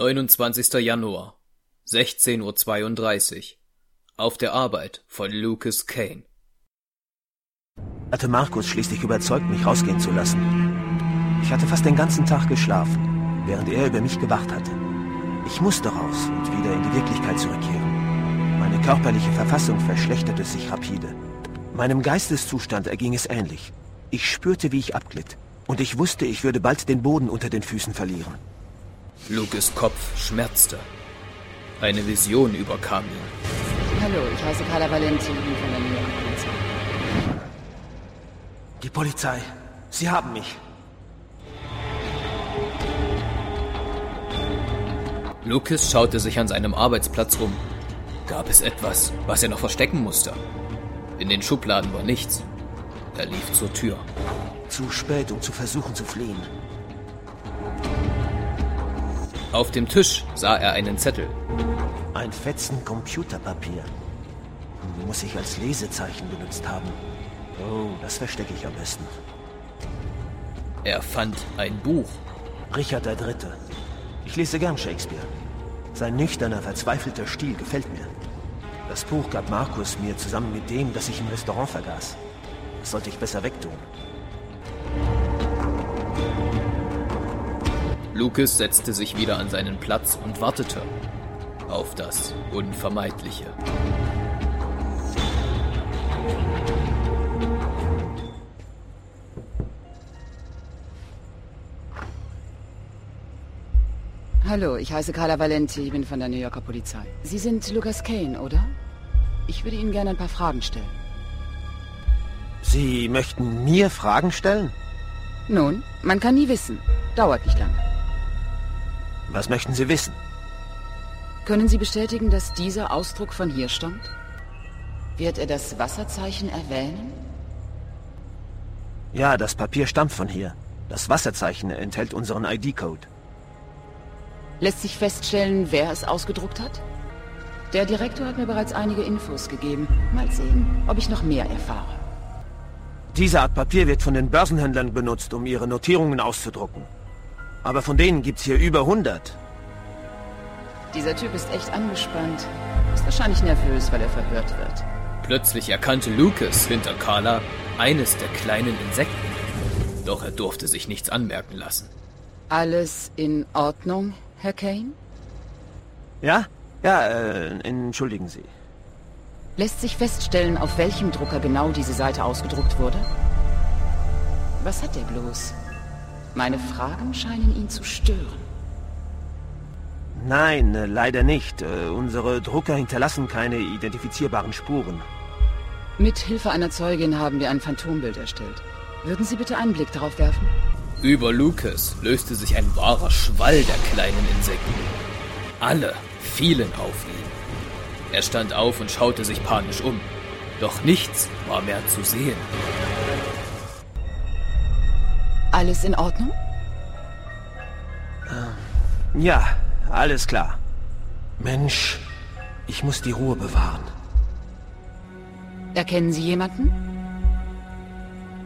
29. Januar, 16.32 Uhr. Auf der Arbeit von Lucas Kane. Hatte Markus schließlich überzeugt, mich rausgehen zu lassen. Ich hatte fast den ganzen Tag geschlafen, während er über mich gewacht hatte. Ich musste raus und wieder in die Wirklichkeit zurückkehren. Meine körperliche Verfassung verschlechterte sich rapide. Meinem Geisteszustand erging es ähnlich. Ich spürte, wie ich abglitt. Und ich wusste, ich würde bald den Boden unter den Füßen verlieren. Lucas Kopf schmerzte. Eine Vision überkam ihn. Hallo, ich heiße Carla Valenti, bin von der New York Polizei. Die Polizei. Sie haben mich. Lucas schaute sich an seinem Arbeitsplatz um. Gab es etwas, was er noch verstecken musste? In den Schubladen war nichts. Er lief zur Tür. Zu spät, um zu versuchen zu fliehen. Auf dem Tisch sah er einen Zettel. Ein Fetzen Computerpapier. Muss ich als Lesezeichen benutzt haben. Oh, das verstecke ich am besten. Er fand ein Buch. Richard III. Ich lese gern Shakespeare. Sein nüchterner, verzweifelter Stil gefällt mir. Das Buch gab Markus mir zusammen mit dem, das ich im Restaurant vergaß. Das sollte ich besser wegtun. Lucas setzte sich wieder an seinen Platz und wartete auf das Unvermeidliche. Hallo, ich heiße Carla Valenti, bin von der New Yorker Polizei. Sie sind Lucas Kane, oder? Ich würde Ihnen gerne ein paar Fragen stellen. Sie möchten mir Fragen stellen? Nun, man kann nie wissen. Dauert nicht lange. Was möchten Sie wissen? Können Sie bestätigen, dass dieser Ausdruck von hier stammt? Wird er das Wasserzeichen erwähnen? Ja, das Papier stammt von hier. Das Wasserzeichen enthält unseren ID-Code. Lässt sich feststellen, wer es ausgedruckt hat? Der Direktor hat mir bereits einige Infos gegeben. Mal sehen, ob ich noch mehr erfahre. Diese Art Papier wird von den Börsenhändlern benutzt, um ihre Notierungen auszudrucken. Aber von denen gibt's hier über 100. Dieser Typ ist echt angespannt. Ist wahrscheinlich nervös, weil er verhört wird. Plötzlich erkannte Lucas hinter Carla eines der kleinen Insekten. Doch er durfte sich nichts anmerken lassen. Alles in Ordnung, Herr Kane? Ja? Ja, äh, entschuldigen Sie. Lässt sich feststellen, auf welchem Drucker genau diese Seite ausgedruckt wurde? Was hat er bloß? Meine Fragen scheinen ihn zu stören. Nein, äh, leider nicht. Äh, unsere Drucker hinterlassen keine identifizierbaren Spuren. Mit Hilfe einer Zeugin haben wir ein Phantombild erstellt. Würden Sie bitte einen Blick darauf werfen? Über Lucas löste sich ein wahrer Schwall der kleinen Insekten. Alle fielen auf ihn. Er stand auf und schaute sich panisch um. Doch nichts war mehr zu sehen. Alles in Ordnung? Ja, alles klar. Mensch, ich muss die Ruhe bewahren. Erkennen Sie jemanden?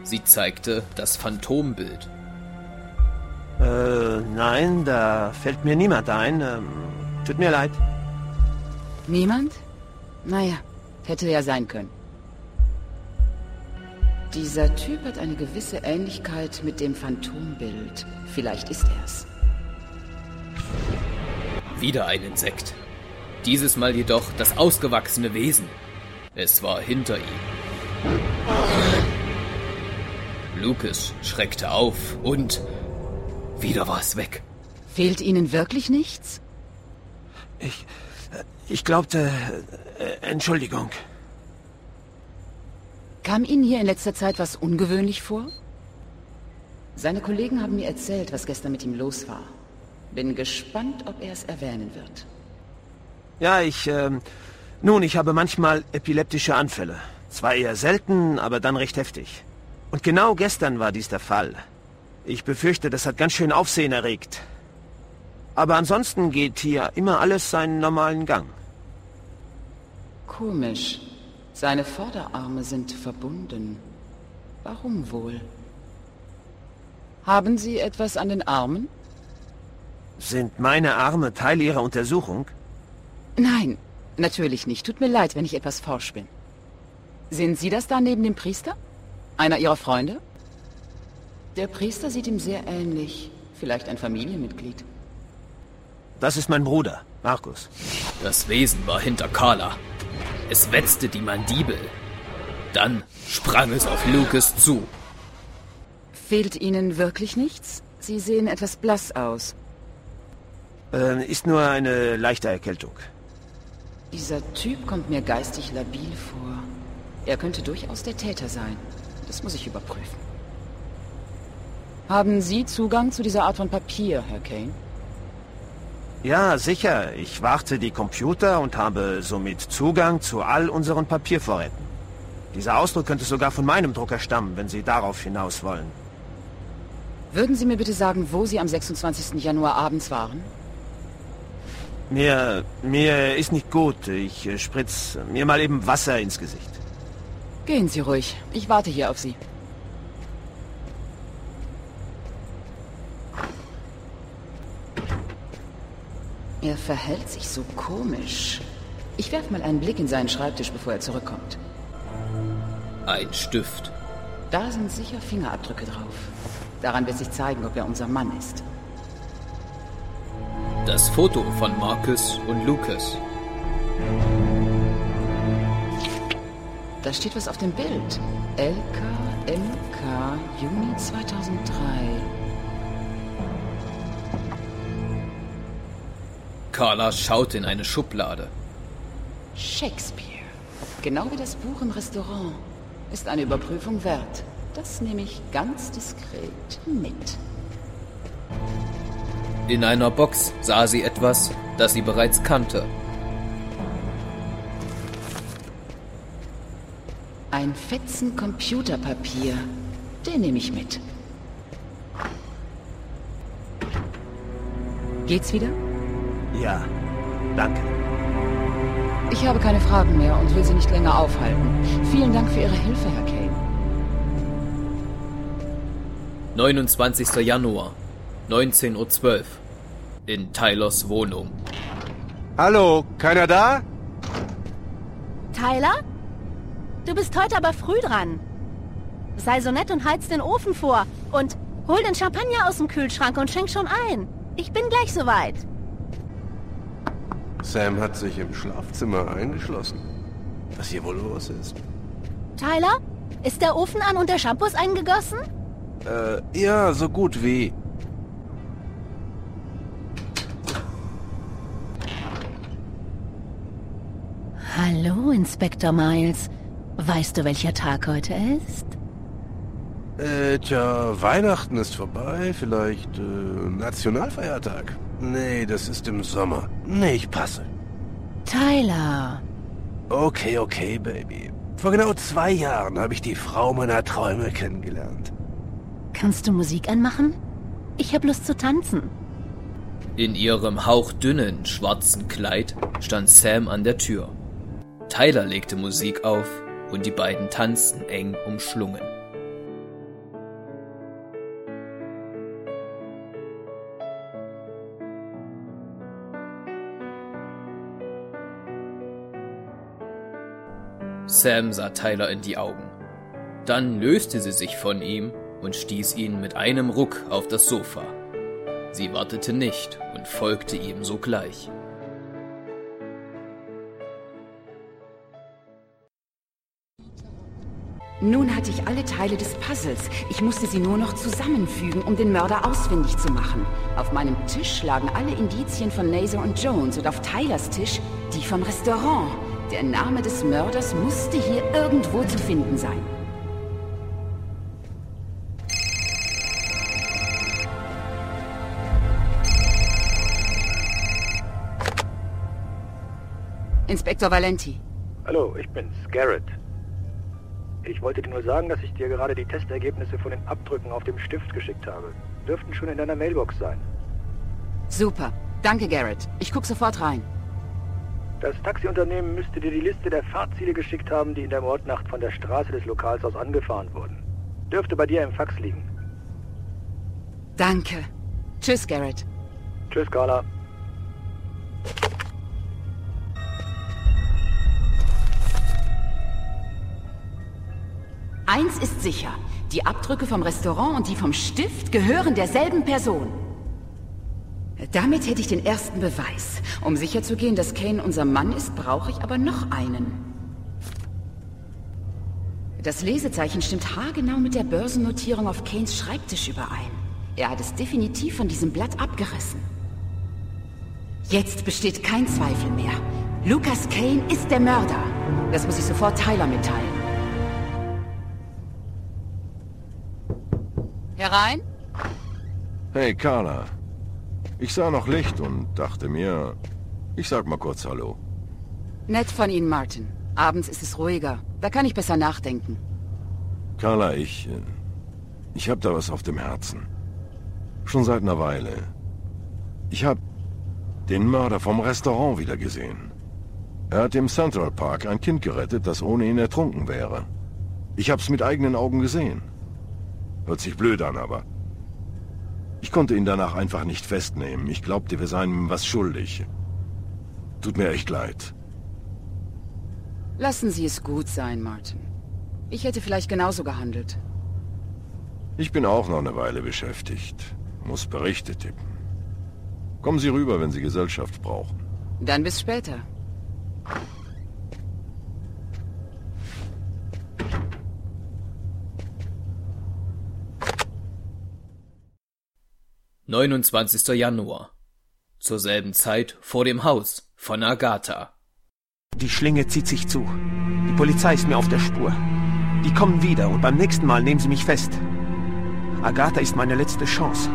Sie zeigte das Phantombild. Äh, nein, da fällt mir niemand ein. Ähm, tut mir leid. Niemand? Naja, hätte ja sein können. Dieser Typ hat eine gewisse Ähnlichkeit mit dem Phantombild. Vielleicht ist er's. Wieder ein Insekt. Dieses Mal jedoch das ausgewachsene Wesen. Es war hinter ihm. Lucas schreckte auf und wieder war es weg. Fehlt Ihnen wirklich nichts? Ich, äh, ich glaubte, äh, Entschuldigung. Kam Ihnen hier in letzter Zeit was ungewöhnlich vor? Seine Kollegen haben mir erzählt, was gestern mit ihm los war. Bin gespannt, ob er es erwähnen wird. Ja, ich, ähm, nun, ich habe manchmal epileptische Anfälle. Zwar eher selten, aber dann recht heftig. Und genau gestern war dies der Fall. Ich befürchte, das hat ganz schön Aufsehen erregt. Aber ansonsten geht hier immer alles seinen normalen Gang. Komisch. Seine Vorderarme sind verbunden. Warum wohl? Haben Sie etwas an den Armen? Sind meine Arme Teil Ihrer Untersuchung? Nein, natürlich nicht. Tut mir leid, wenn ich etwas forsch bin. Sind Sie das da neben dem Priester? Einer Ihrer Freunde? Der Priester sieht ihm sehr ähnlich. Vielleicht ein Familienmitglied. Das ist mein Bruder, Markus. Das Wesen war hinter Carla. Es wetzte die Mandibel. Dann sprang es auf Lucas zu. Fehlt Ihnen wirklich nichts? Sie sehen etwas blass aus. Äh, ist nur eine leichte Erkältung. Dieser Typ kommt mir geistig labil vor. Er könnte durchaus der Täter sein. Das muss ich überprüfen. Haben Sie Zugang zu dieser Art von Papier, Herr Kane? Ja, sicher. Ich warte die Computer und habe somit Zugang zu all unseren Papiervorräten. Dieser Ausdruck könnte sogar von meinem Drucker stammen, wenn Sie darauf hinaus wollen. Würden Sie mir bitte sagen, wo Sie am 26. Januar abends waren? Mir, mir ist nicht gut. Ich äh, spritz mir mal eben Wasser ins Gesicht. Gehen Sie ruhig. Ich warte hier auf Sie. Er verhält sich so komisch. Ich werfe mal einen Blick in seinen Schreibtisch, bevor er zurückkommt. Ein Stift. Da sind sicher Fingerabdrücke drauf. Daran wird sich zeigen, ob er unser Mann ist. Das Foto von Marcus und Lucas. Da steht was auf dem Bild. LKMK Juni 2003. Carla schaute in eine Schublade. Shakespeare. Genau wie das Buch im Restaurant. Ist eine Überprüfung wert. Das nehme ich ganz diskret mit. In einer Box sah sie etwas, das sie bereits kannte. Ein Fetzen Computerpapier. Den nehme ich mit. Geht's wieder? Ja, danke. Ich habe keine Fragen mehr und will Sie nicht länger aufhalten. Vielen Dank für Ihre Hilfe, Herr Kane. 29. Januar, 19.12 Uhr. In Tylers Wohnung. Hallo, keiner da? Tyler? Du bist heute aber früh dran. Sei so nett und heiz den Ofen vor und hol den Champagner aus dem Kühlschrank und schenk schon ein. Ich bin gleich soweit. Sam hat sich im Schlafzimmer eingeschlossen. Was hier wohl los ist? Tyler? Ist der Ofen an und der Shampoo ist eingegossen? Äh, ja, so gut wie. Hallo, Inspektor Miles. Weißt du, welcher Tag heute ist? Äh, tja, Weihnachten ist vorbei, vielleicht äh, Nationalfeiertag. Nee, das ist im Sommer. Nee, ich passe. Tyler. Okay, okay, Baby. Vor genau zwei Jahren habe ich die Frau meiner Träume kennengelernt. Kannst du Musik anmachen? Ich hab Lust zu tanzen. In ihrem hauchdünnen, schwarzen Kleid stand Sam an der Tür. Tyler legte Musik auf und die beiden tanzten eng umschlungen. Sam sah Tyler in die Augen. Dann löste sie sich von ihm und stieß ihn mit einem Ruck auf das Sofa. Sie wartete nicht und folgte ihm sogleich. Nun hatte ich alle Teile des Puzzles. Ich musste sie nur noch zusammenfügen, um den Mörder ausfindig zu machen. Auf meinem Tisch lagen alle Indizien von Naser und Jones und auf Tylers Tisch die vom Restaurant. Der Name des Mörders musste hier irgendwo zu finden sein. Inspektor Valenti. Hallo, ich bin's, Garrett. Ich wollte dir nur sagen, dass ich dir gerade die Testergebnisse von den Abdrücken auf dem Stift geschickt habe. Dürften schon in deiner Mailbox sein. Super. Danke, Garrett. Ich guck sofort rein. Das Taxiunternehmen müsste dir die Liste der Fahrziele geschickt haben, die in der Mordnacht von der Straße des Lokals aus angefahren wurden. Dürfte bei dir im Fax liegen. Danke. Tschüss, Garrett. Tschüss, Carla. Eins ist sicher. Die Abdrücke vom Restaurant und die vom Stift gehören derselben Person. Damit hätte ich den ersten Beweis. Um sicherzugehen, dass Kane unser Mann ist, brauche ich aber noch einen. Das Lesezeichen stimmt haargenau mit der Börsennotierung auf Kanes Schreibtisch überein. Er hat es definitiv von diesem Blatt abgerissen. Jetzt besteht kein Zweifel mehr. Lucas Kane ist der Mörder. Das muss ich sofort Tyler mitteilen. Herein? Hey, Carla. Ich sah noch Licht und dachte mir, ich sag mal kurz Hallo. Nett von Ihnen, Martin. Abends ist es ruhiger. Da kann ich besser nachdenken. Carla, ich... Ich hab da was auf dem Herzen. Schon seit einer Weile. Ich hab den Mörder vom Restaurant wieder gesehen. Er hat im Central Park ein Kind gerettet, das ohne ihn ertrunken wäre. Ich hab's mit eigenen Augen gesehen. Hört sich blöd an, aber... Ich konnte ihn danach einfach nicht festnehmen. Ich glaubte, wir seien ihm was schuldig. Tut mir echt leid. Lassen Sie es gut sein, Martin. Ich hätte vielleicht genauso gehandelt. Ich bin auch noch eine Weile beschäftigt. Muss Berichte tippen. Kommen Sie rüber, wenn Sie Gesellschaft brauchen. Dann bis später. Neunundzwanzigster Januar. Zur selben Zeit vor dem Haus von Agatha. Die Schlinge zieht sich zu. Die Polizei ist mir auf der Spur. Die kommen wieder und beim nächsten Mal nehmen sie mich fest. Agatha ist meine letzte Chance.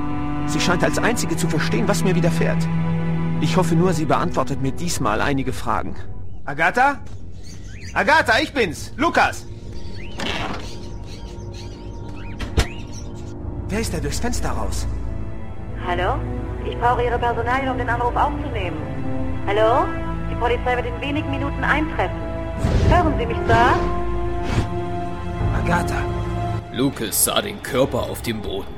Sie scheint als einzige zu verstehen, was mir widerfährt. Ich hoffe nur, sie beantwortet mir diesmal einige Fragen. Agatha? Agatha, ich bin's! Lukas! Wer ist da durchs Fenster raus? Hallo? Ich brauche Ihre Personalien, um den Anruf aufzunehmen. Hallo? Die Polizei wird in wenigen Minuten eintreffen. Hören Sie mich, Sir? Agatha! Lucas sah den Körper auf dem Boden.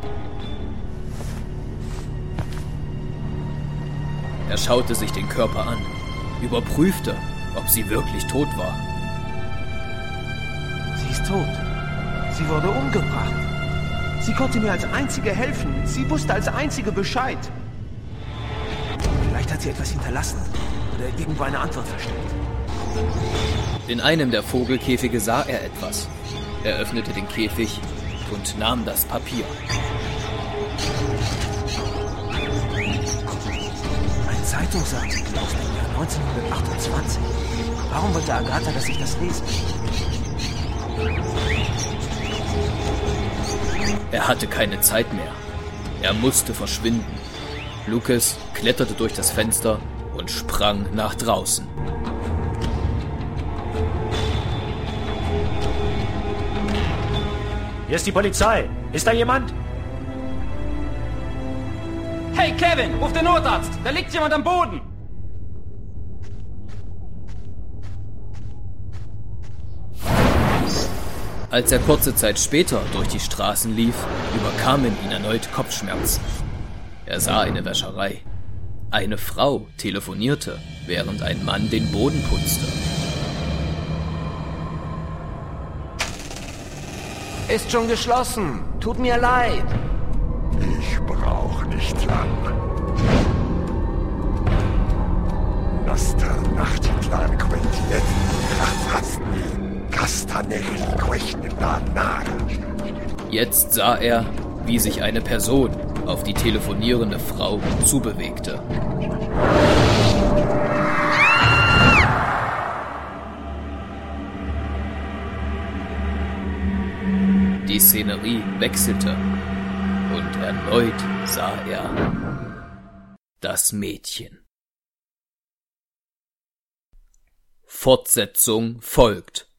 Er schaute sich den Körper an, überprüfte, ob sie wirklich tot war. Sie ist tot. Sie wurde umgebracht. Sie konnte mir als einzige helfen. Sie wusste als einzige Bescheid. Vielleicht hat sie etwas hinterlassen oder irgendwo eine Antwort versteckt. In einem der Vogelkäfige sah er etwas. Er öffnete den Käfig und nahm das Papier. Ein Zeitungsartikel aus dem Jahr 1928. Warum wollte Agatha, dass ich das lese? Er hatte keine Zeit mehr. Er musste verschwinden. Lucas kletterte durch das Fenster und sprang nach draußen. Hier ist die Polizei. Ist da jemand? Hey Kevin, ruf den Notarzt! Da liegt jemand am Boden! Als er kurze Zeit später durch die Straßen lief, überkamen ihn erneut Kopfschmerzen. Er sah eine Wäscherei. Eine Frau telefonierte, während ein Mann den Boden putzte. Ist schon geschlossen. Tut mir leid. Ich brauch nicht lang. Nostra nachtiglan castanelli quechnenanal. Jetzt sah er, wie sich eine Person auf die telefonierende Frau zubewegte. Die Szenerie wechselte und erneut sah er das Mädchen. Fortsetzung folgt.